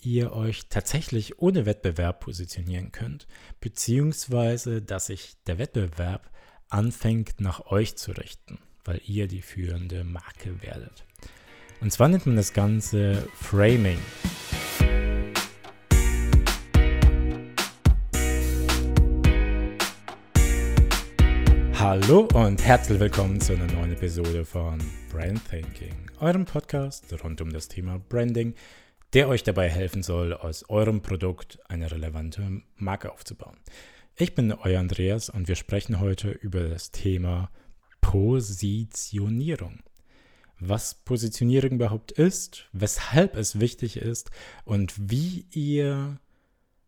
ihr euch tatsächlich ohne Wettbewerb positionieren könnt, beziehungsweise dass sich der Wettbewerb anfängt nach euch zu richten, weil ihr die führende Marke werdet. Und zwar nennt man das Ganze Framing. Hallo und herzlich willkommen zu einer neuen Episode von Brand Thinking, eurem Podcast rund um das Thema Branding, der euch dabei helfen soll, aus eurem Produkt eine relevante Marke aufzubauen. Ich bin euer Andreas und wir sprechen heute über das Thema Positionierung. Was Positionierung überhaupt ist, weshalb es wichtig ist und wie ihr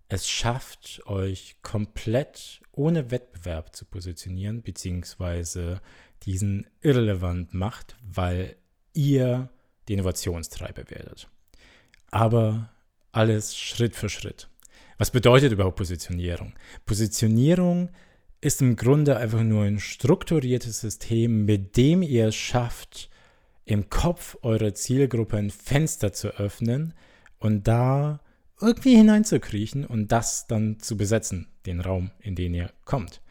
es schafft, euch komplett ohne Wettbewerb zu positionieren, beziehungsweise diesen irrelevant macht, weil ihr die Innovationstreiber werdet. Aber alles Schritt für Schritt. Was bedeutet überhaupt Positionierung? Positionierung ist im Grunde einfach nur ein strukturiertes System, mit dem ihr es schafft, im Kopf eurer Zielgruppe ein Fenster zu öffnen und da irgendwie hineinzukriechen und das dann zu besetzen, den Raum, in den ihr kommt.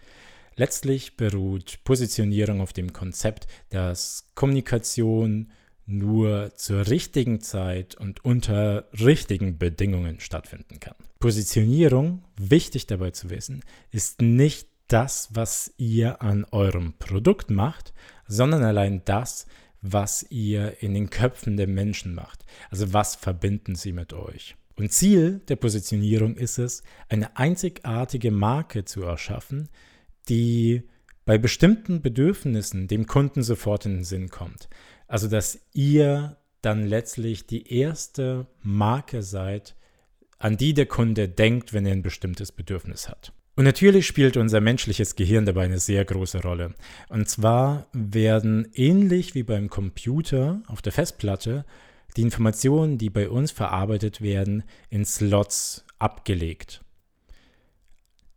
Letztlich beruht Positionierung auf dem Konzept, dass Kommunikation nur zur richtigen Zeit und unter richtigen Bedingungen stattfinden kann. Positionierung, wichtig dabei zu wissen, ist nicht das, was ihr an eurem Produkt macht, sondern allein das, was ihr in den Köpfen der Menschen macht. Also was verbinden sie mit euch. Und Ziel der Positionierung ist es, eine einzigartige Marke zu erschaffen, die bei bestimmten Bedürfnissen dem Kunden sofort in den Sinn kommt. Also dass ihr dann letztlich die erste Marke seid, an die der Kunde denkt, wenn er ein bestimmtes Bedürfnis hat. Und natürlich spielt unser menschliches Gehirn dabei eine sehr große Rolle. Und zwar werden ähnlich wie beim Computer auf der Festplatte die Informationen, die bei uns verarbeitet werden, in Slots abgelegt.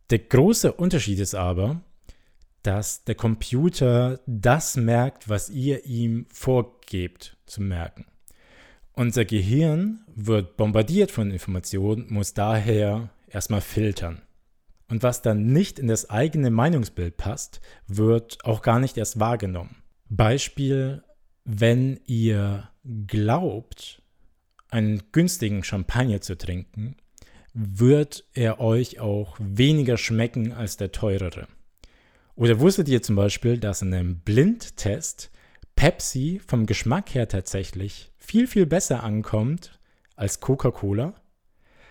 Der große Unterschied ist aber, dass der Computer das merkt, was ihr ihm vorgebt zu merken. Unser Gehirn wird bombardiert von Informationen, muss daher erstmal filtern. Und was dann nicht in das eigene Meinungsbild passt, wird auch gar nicht erst wahrgenommen. Beispiel, wenn ihr glaubt, einen günstigen Champagner zu trinken, wird er euch auch weniger schmecken als der teurere. Oder wusstet ihr zum Beispiel, dass in einem Blindtest Pepsi vom Geschmack her tatsächlich viel, viel besser ankommt als Coca-Cola?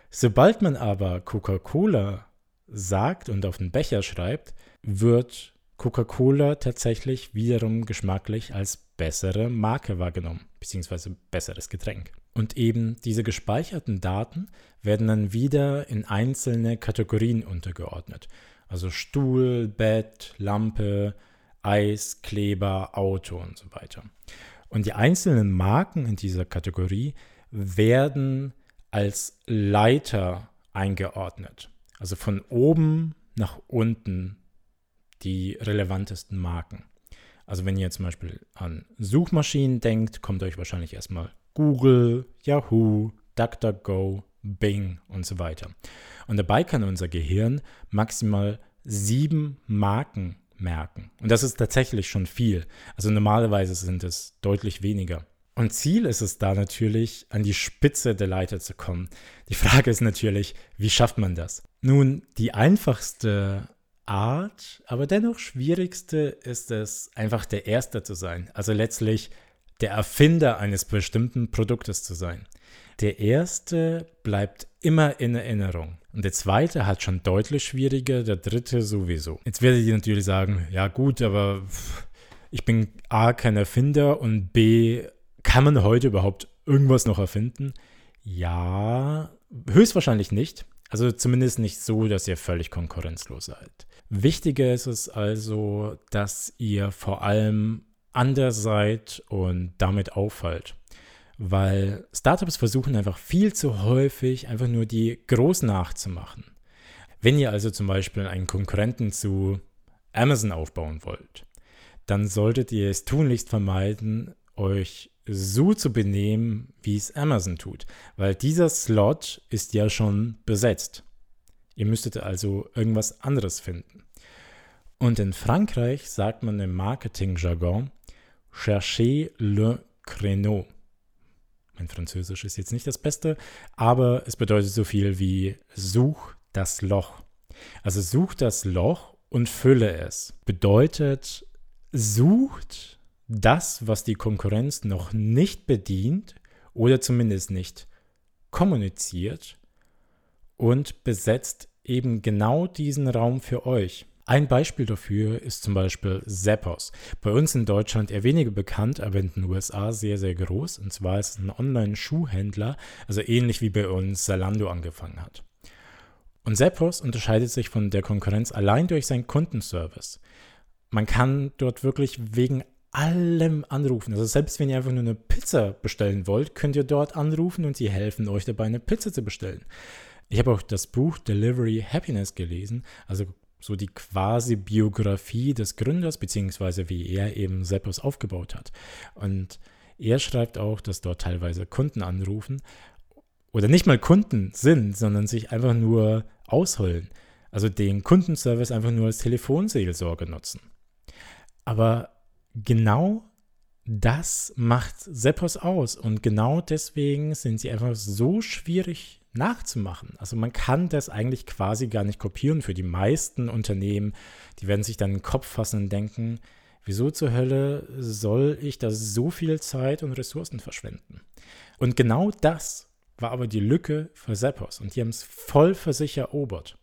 Sobald man aber Coca-Cola sagt und auf den Becher schreibt, wird Coca-Cola tatsächlich wiederum geschmacklich als bessere Marke wahrgenommen, beziehungsweise besseres Getränk. Und eben diese gespeicherten Daten werden dann wieder in einzelne Kategorien untergeordnet. Also Stuhl, Bett, Lampe, Eis, Kleber, Auto und so weiter. Und die einzelnen Marken in dieser Kategorie werden als Leiter eingeordnet. Also von oben nach unten die relevantesten Marken. Also wenn ihr zum Beispiel an Suchmaschinen denkt, kommt euch wahrscheinlich erstmal Google, Yahoo, DuckDuckGo, Bing und so weiter. Und dabei kann unser Gehirn maximal sieben Marken merken. Und das ist tatsächlich schon viel. Also normalerweise sind es deutlich weniger. Und Ziel ist es da natürlich, an die Spitze der Leiter zu kommen. Die Frage ist natürlich, wie schafft man das? Nun, die einfachste Art, aber dennoch schwierigste ist es, einfach der Erste zu sein. Also letztlich der Erfinder eines bestimmten Produktes zu sein. Der Erste bleibt immer in Erinnerung. Und der zweite hat schon deutlich schwieriger, der dritte sowieso. Jetzt werdet ihr natürlich sagen, ja gut, aber ich bin A kein Erfinder und B kann man heute überhaupt irgendwas noch erfinden? Ja, höchstwahrscheinlich nicht. Also zumindest nicht so, dass ihr völlig konkurrenzlos seid. Wichtiger ist es also, dass ihr vor allem anders seid und damit auffallt. Weil Startups versuchen einfach viel zu häufig einfach nur die groß nachzumachen. Wenn ihr also zum Beispiel einen Konkurrenten zu Amazon aufbauen wollt, dann solltet ihr es tunlichst vermeiden, euch so zu benehmen, wie es Amazon tut, weil dieser Slot ist ja schon besetzt. Ihr müsstet also irgendwas anderes finden. Und in Frankreich sagt man im Marketing-Jargon Cherchez le créneau. Mein Französisch ist jetzt nicht das Beste, aber es bedeutet so viel wie Such das Loch. Also such das Loch und fülle es. Bedeutet, sucht das, was die Konkurrenz noch nicht bedient oder zumindest nicht kommuniziert und besetzt eben genau diesen Raum für euch. Ein Beispiel dafür ist zum Beispiel Zappos. Bei uns in Deutschland eher weniger bekannt, aber in den USA sehr, sehr groß. Und zwar ist es ein Online-Schuhhändler, also ähnlich wie bei uns Zalando angefangen hat. Und Zappos unterscheidet sich von der Konkurrenz allein durch seinen Kundenservice. Man kann dort wirklich wegen allem anrufen. Also selbst wenn ihr einfach nur eine Pizza bestellen wollt, könnt ihr dort anrufen und sie helfen euch dabei, eine Pizza zu bestellen. Ich habe auch das Buch Delivery Happiness gelesen, also so die quasi Biografie des Gründers, beziehungsweise wie er eben Seppos aufgebaut hat. Und er schreibt auch, dass dort teilweise Kunden anrufen oder nicht mal Kunden sind, sondern sich einfach nur ausholen. Also den Kundenservice einfach nur als Telefonseelsorge nutzen. Aber genau das macht Seppos aus und genau deswegen sind sie einfach so schwierig nachzumachen. Also man kann das eigentlich quasi gar nicht kopieren für die meisten Unternehmen. Die werden sich dann den Kopf fassen und denken, wieso zur Hölle soll ich da so viel Zeit und Ressourcen verschwenden? Und genau das war aber die Lücke für Seppos und die haben es voll für sich erobert.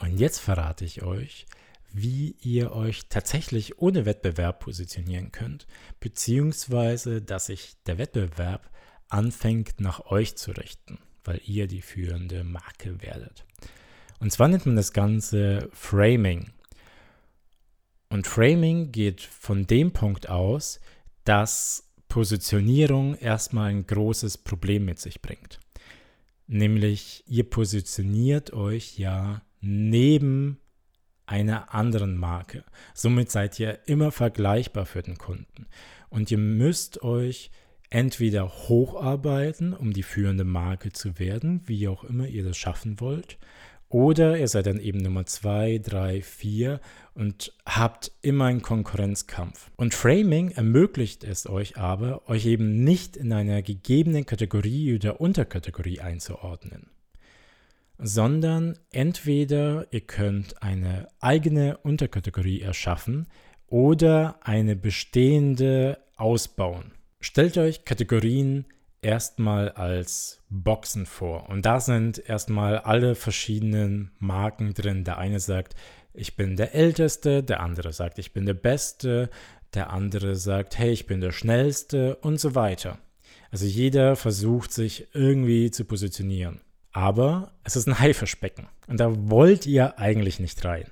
Und jetzt verrate ich euch, wie ihr euch tatsächlich ohne Wettbewerb positionieren könnt, beziehungsweise dass sich der Wettbewerb anfängt nach euch zu richten weil ihr die führende Marke werdet. Und zwar nennt man das Ganze Framing. Und Framing geht von dem Punkt aus, dass Positionierung erstmal ein großes Problem mit sich bringt. Nämlich ihr positioniert euch ja neben einer anderen Marke. Somit seid ihr immer vergleichbar für den Kunden. Und ihr müsst euch entweder hocharbeiten, um die führende Marke zu werden, wie auch immer ihr das schaffen wollt, oder ihr seid dann eben Nummer 2, 3, 4 und habt immer einen Konkurrenzkampf. Und Framing ermöglicht es euch aber, euch eben nicht in einer gegebenen Kategorie oder Unterkategorie einzuordnen, sondern entweder ihr könnt eine eigene Unterkategorie erschaffen oder eine bestehende ausbauen. Stellt euch Kategorien erstmal als Boxen vor. Und da sind erstmal alle verschiedenen Marken drin. Der eine sagt, ich bin der Älteste, der andere sagt, ich bin der Beste, der andere sagt, hey, ich bin der Schnellste und so weiter. Also jeder versucht sich irgendwie zu positionieren. Aber es ist ein Haifischbecken und da wollt ihr eigentlich nicht rein.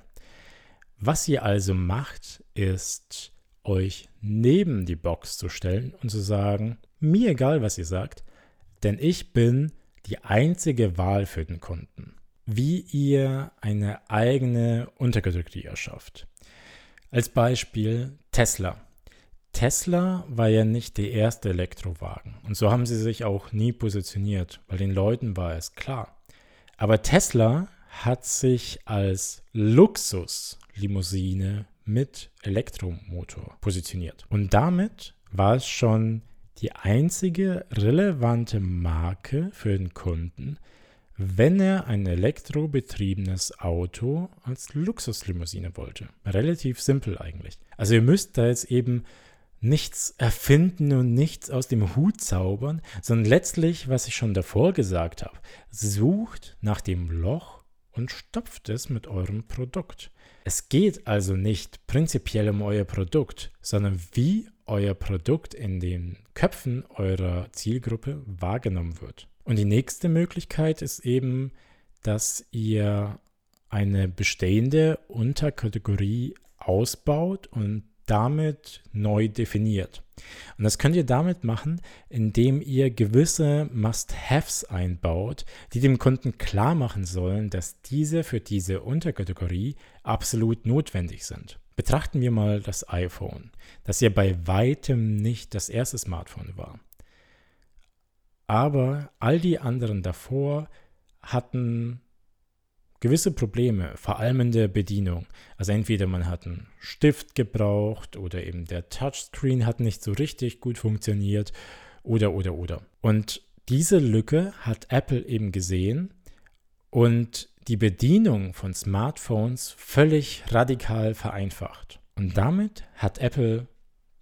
Was ihr also macht, ist euch neben die Box zu stellen und zu sagen, mir egal, was ihr sagt, denn ich bin die einzige Wahl für den Kunden. Wie ihr eine eigene Unterkategorie erschafft. Als Beispiel Tesla. Tesla war ja nicht der erste Elektrowagen und so haben sie sich auch nie positioniert, weil den Leuten war es klar. Aber Tesla hat sich als Luxuslimousine mit Elektromotor positioniert. Und damit war es schon die einzige relevante Marke für den Kunden, wenn er ein elektrobetriebenes Auto als Luxuslimousine wollte. Relativ simpel eigentlich. Also ihr müsst da jetzt eben nichts erfinden und nichts aus dem Hut zaubern, sondern letztlich, was ich schon davor gesagt habe, sucht nach dem Loch und stopft es mit eurem Produkt. Es geht also nicht prinzipiell um euer Produkt, sondern wie euer Produkt in den Köpfen eurer Zielgruppe wahrgenommen wird. Und die nächste Möglichkeit ist eben, dass ihr eine bestehende Unterkategorie ausbaut und damit neu definiert. Und das könnt ihr damit machen, indem ihr gewisse Must-Haves einbaut, die dem Kunden klar machen sollen, dass diese für diese Unterkategorie absolut notwendig sind. Betrachten wir mal das iPhone, das ja bei weitem nicht das erste Smartphone war. Aber all die anderen davor hatten gewisse Probleme, vor allem in der Bedienung. Also entweder man hat einen Stift gebraucht oder eben der Touchscreen hat nicht so richtig gut funktioniert oder oder oder. Und diese Lücke hat Apple eben gesehen und die Bedienung von Smartphones völlig radikal vereinfacht. Und damit hat Apple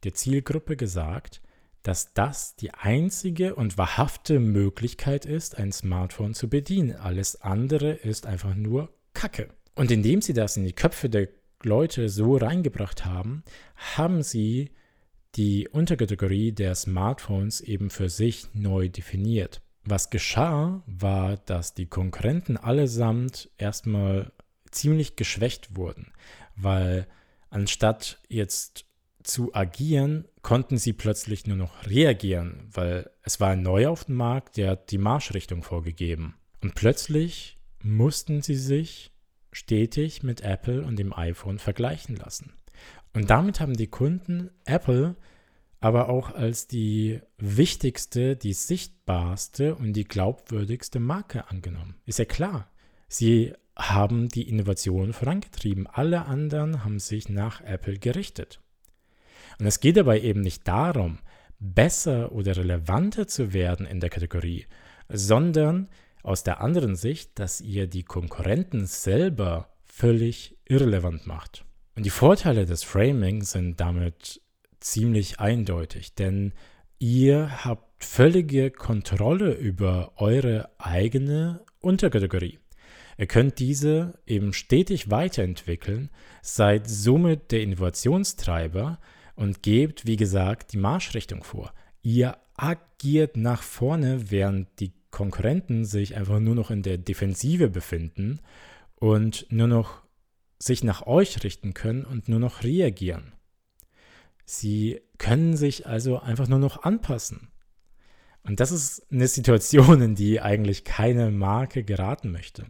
der Zielgruppe gesagt, dass das die einzige und wahrhafte Möglichkeit ist, ein Smartphone zu bedienen. Alles andere ist einfach nur Kacke. Und indem sie das in die Köpfe der Leute so reingebracht haben, haben sie die Unterkategorie der Smartphones eben für sich neu definiert. Was geschah, war, dass die Konkurrenten allesamt erstmal ziemlich geschwächt wurden, weil anstatt jetzt zu agieren, konnten sie plötzlich nur noch reagieren, weil es war ein Neuer auf dem Markt, der hat die Marschrichtung vorgegeben. Und plötzlich mussten sie sich stetig mit Apple und dem iPhone vergleichen lassen. Und damit haben die Kunden Apple aber auch als die wichtigste, die sichtbarste und die glaubwürdigste Marke angenommen. Ist ja klar. Sie haben die Innovation vorangetrieben. Alle anderen haben sich nach Apple gerichtet. Und es geht dabei eben nicht darum, besser oder relevanter zu werden in der Kategorie, sondern aus der anderen Sicht, dass ihr die Konkurrenten selber völlig irrelevant macht. Und die Vorteile des Framing sind damit ziemlich eindeutig, denn ihr habt völlige Kontrolle über eure eigene Unterkategorie. Ihr könnt diese eben stetig weiterentwickeln, seid somit der Innovationstreiber und gebt, wie gesagt, die Marschrichtung vor. Ihr agiert nach vorne, während die Konkurrenten sich einfach nur noch in der Defensive befinden und nur noch sich nach euch richten können und nur noch reagieren. Sie können sich also einfach nur noch anpassen. Und das ist eine Situation, in die eigentlich keine Marke geraten möchte.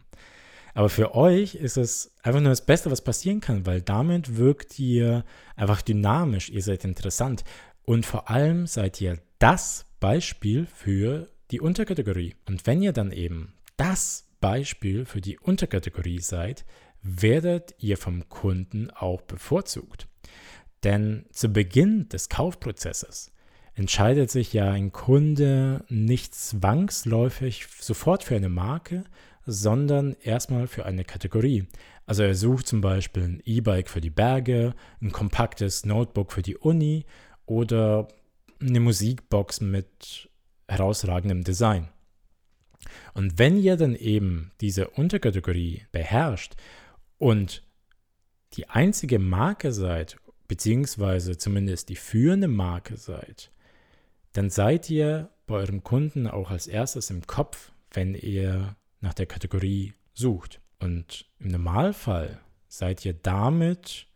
Aber für euch ist es einfach nur das Beste, was passieren kann, weil damit wirkt ihr einfach dynamisch, ihr seid interessant und vor allem seid ihr das Beispiel für die Unterkategorie. Und wenn ihr dann eben das Beispiel für die Unterkategorie seid, werdet ihr vom Kunden auch bevorzugt. Denn zu Beginn des Kaufprozesses entscheidet sich ja ein Kunde nicht zwangsläufig sofort für eine Marke, sondern erstmal für eine Kategorie. Also er sucht zum Beispiel ein E-Bike für die Berge, ein kompaktes Notebook für die Uni oder eine Musikbox mit herausragendem Design. Und wenn ihr dann eben diese Unterkategorie beherrscht und die einzige Marke seid beziehungsweise zumindest die führende Marke seid, dann seid ihr bei eurem Kunden auch als erstes im Kopf, wenn ihr nach der Kategorie sucht. Und im Normalfall seid ihr damit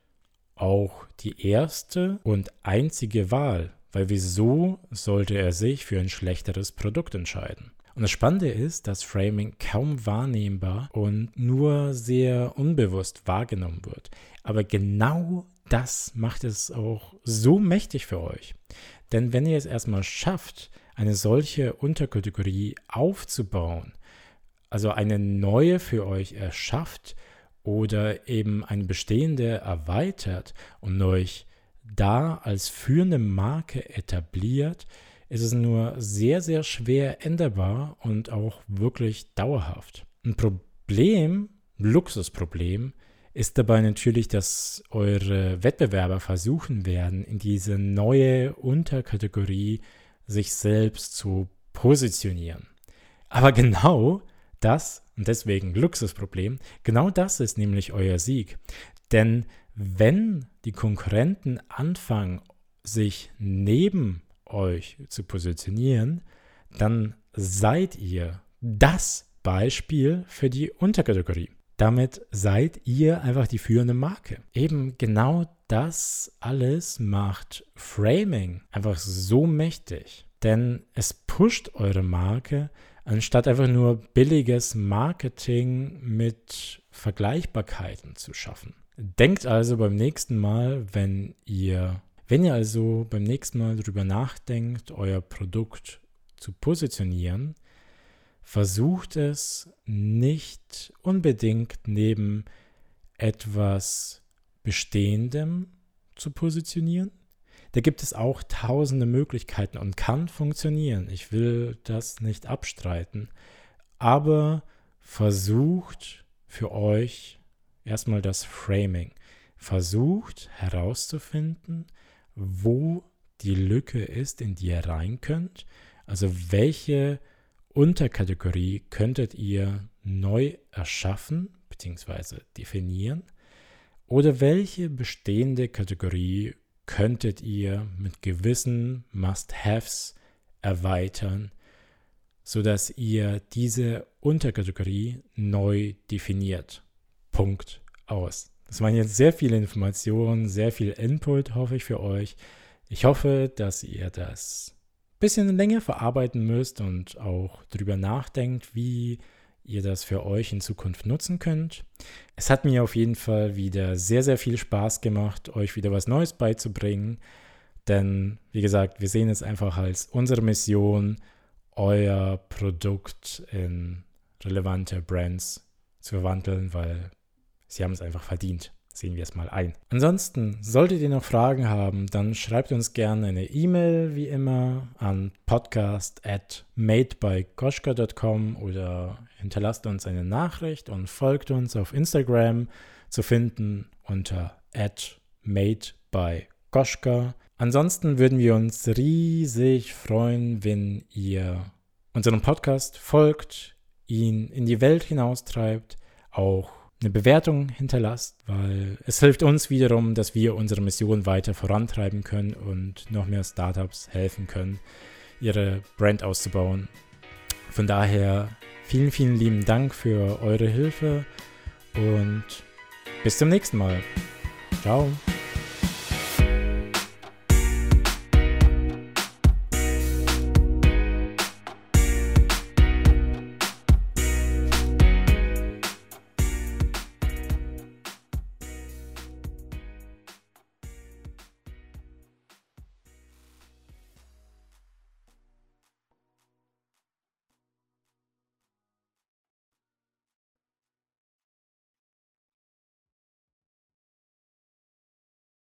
auch die erste und einzige Wahl, weil wieso sollte er sich für ein schlechteres Produkt entscheiden? Und das Spannende ist, dass Framing kaum wahrnehmbar und nur sehr unbewusst wahrgenommen wird. Aber genau das macht es auch so mächtig für euch. Denn wenn ihr es erstmal schafft, eine solche Unterkategorie aufzubauen, also eine neue für euch erschafft oder eben eine bestehende erweitert und euch da als führende Marke etabliert, ist es nur sehr, sehr schwer änderbar und auch wirklich dauerhaft. Ein Problem, Luxusproblem, ist dabei natürlich, dass eure Wettbewerber versuchen werden, in diese neue Unterkategorie sich selbst zu positionieren. Aber genau das, und deswegen Luxusproblem, genau das ist nämlich euer Sieg. Denn wenn die Konkurrenten anfangen, sich neben euch zu positionieren, dann seid ihr das Beispiel für die Unterkategorie. Damit seid ihr einfach die führende Marke. Eben genau das alles macht Framing einfach so mächtig. Denn es pusht eure Marke, anstatt einfach nur billiges Marketing mit Vergleichbarkeiten zu schaffen. Denkt also beim nächsten Mal, wenn ihr, wenn ihr also beim nächsten Mal darüber nachdenkt, euer Produkt zu positionieren, versucht es nicht unbedingt neben etwas Bestehendem zu positionieren. Da gibt es auch tausende Möglichkeiten und kann funktionieren. Ich will das nicht abstreiten. Aber versucht für euch erstmal das Framing. Versucht herauszufinden, wo die Lücke ist, in die ihr rein könnt. Also welche Unterkategorie könntet ihr neu erschaffen bzw. definieren? Oder welche bestehende Kategorie könntet ihr mit gewissen Must-Haves erweitern, sodass ihr diese Unterkategorie neu definiert? Punkt aus. Das waren jetzt sehr viele Informationen, sehr viel Input, hoffe ich für euch. Ich hoffe, dass ihr das bisschen länger verarbeiten müsst und auch darüber nachdenkt, wie ihr das für euch in Zukunft nutzen könnt. Es hat mir auf jeden Fall wieder sehr, sehr viel Spaß gemacht, euch wieder was Neues beizubringen. Denn, wie gesagt, wir sehen es einfach als unsere Mission, euer Produkt in relevante Brands zu verwandeln, weil Sie haben es einfach verdient. Sehen wir es mal ein. Ansonsten, solltet ihr noch Fragen haben, dann schreibt uns gerne eine E-Mail, wie immer, an podcast at madebykoschka.com oder hinterlasst uns eine Nachricht und folgt uns auf Instagram zu finden unter at madebykoschka. Ansonsten würden wir uns riesig freuen, wenn ihr unserem Podcast folgt, ihn in die Welt hinaustreibt, auch eine Bewertung hinterlasst, weil es hilft uns wiederum, dass wir unsere Mission weiter vorantreiben können und noch mehr Startups helfen können, ihre Brand auszubauen. Von daher vielen, vielen lieben Dank für eure Hilfe und bis zum nächsten Mal. Ciao.